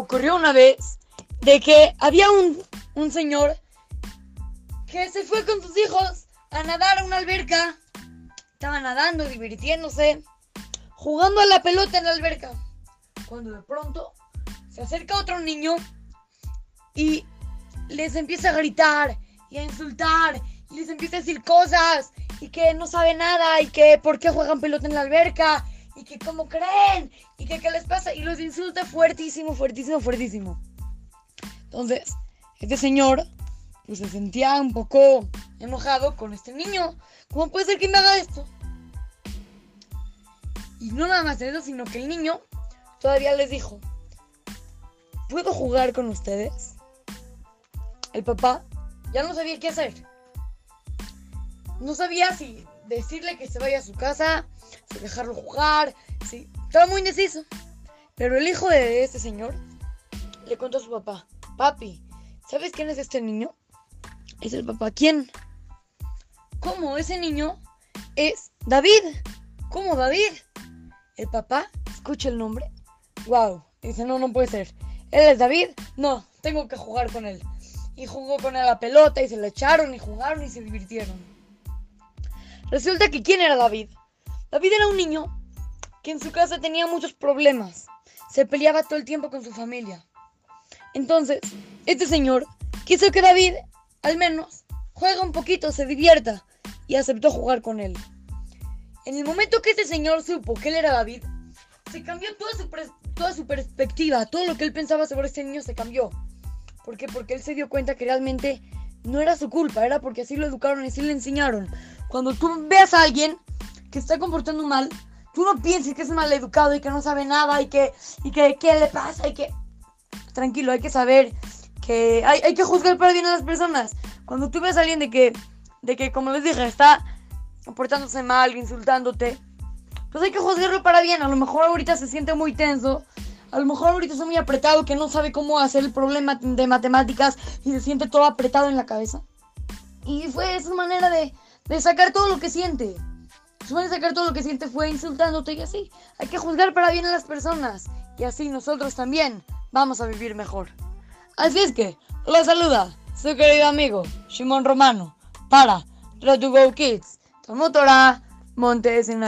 ocurrió una vez de que había un, un señor que se fue con sus hijos a nadar a una alberca. Estaba nadando, divirtiéndose, jugando a la pelota en la alberca. Cuando de pronto se acerca otro niño y les empieza a gritar y a insultar les empieza a decir cosas y que no sabe nada y que por qué juegan pelota en la alberca y que cómo creen y que qué les pasa y los insulta fuertísimo, fuertísimo, fuertísimo. Entonces, este señor pues se sentía un poco enojado con este niño. ¿Cómo puede ser que me haga esto? Y no nada más eso, sino que el niño todavía les dijo, ¿puedo jugar con ustedes? El papá ya no sabía qué hacer. No sabía si decirle que se vaya a su casa, dejarlo jugar, si... Estaba muy indeciso. Pero el hijo de este señor le contó a su papá, papi, ¿sabes quién es este niño? Es el papá. ¿Quién? ¿Cómo? Ese niño es David. ¿Cómo David? El papá escucha el nombre. Wow. Dice, no, no puede ser. ¿Él es David? No, tengo que jugar con él. Y jugó con él la pelota y se le echaron y jugaron y se divirtieron. Resulta que ¿quién era David? David era un niño que en su casa tenía muchos problemas. Se peleaba todo el tiempo con su familia. Entonces, este señor quiso que David, al menos, juegue un poquito, se divierta, y aceptó jugar con él. En el momento que este señor supo que él era David, se cambió toda su, perspectiva, todo lo que él pensaba sobre este niño se cambió. ¿Por qué? Porque él se dio cuenta que realmente no era su culpa, era porque así lo educaron y así le enseñaron. Cuando tú veas a alguien que está comportando mal, tú no pienses que es mal educado y que no sabe nada y que, y que qué le pasa y que... Tranquilo, hay que saber que hay, hay que juzgar para bien a las personas. Cuando tú ves a alguien de que, de que, como les dije, está comportándose mal, insultándote, pues hay que juzgarlo para bien. A lo mejor ahorita se siente muy tenso. A lo mejor ahorita está muy apretado que no sabe cómo hacer el problema de matemáticas y se siente todo apretado en la cabeza. Y fue esa manera de, de sacar todo lo que siente. Su manera de sacar todo lo que siente fue insultándote y así. Hay que juzgar para bien a las personas. Y así nosotros también vamos a vivir mejor. Así es que, lo saluda su querido amigo Shimon Romano para Road to Go Kids. Tomotora Montes en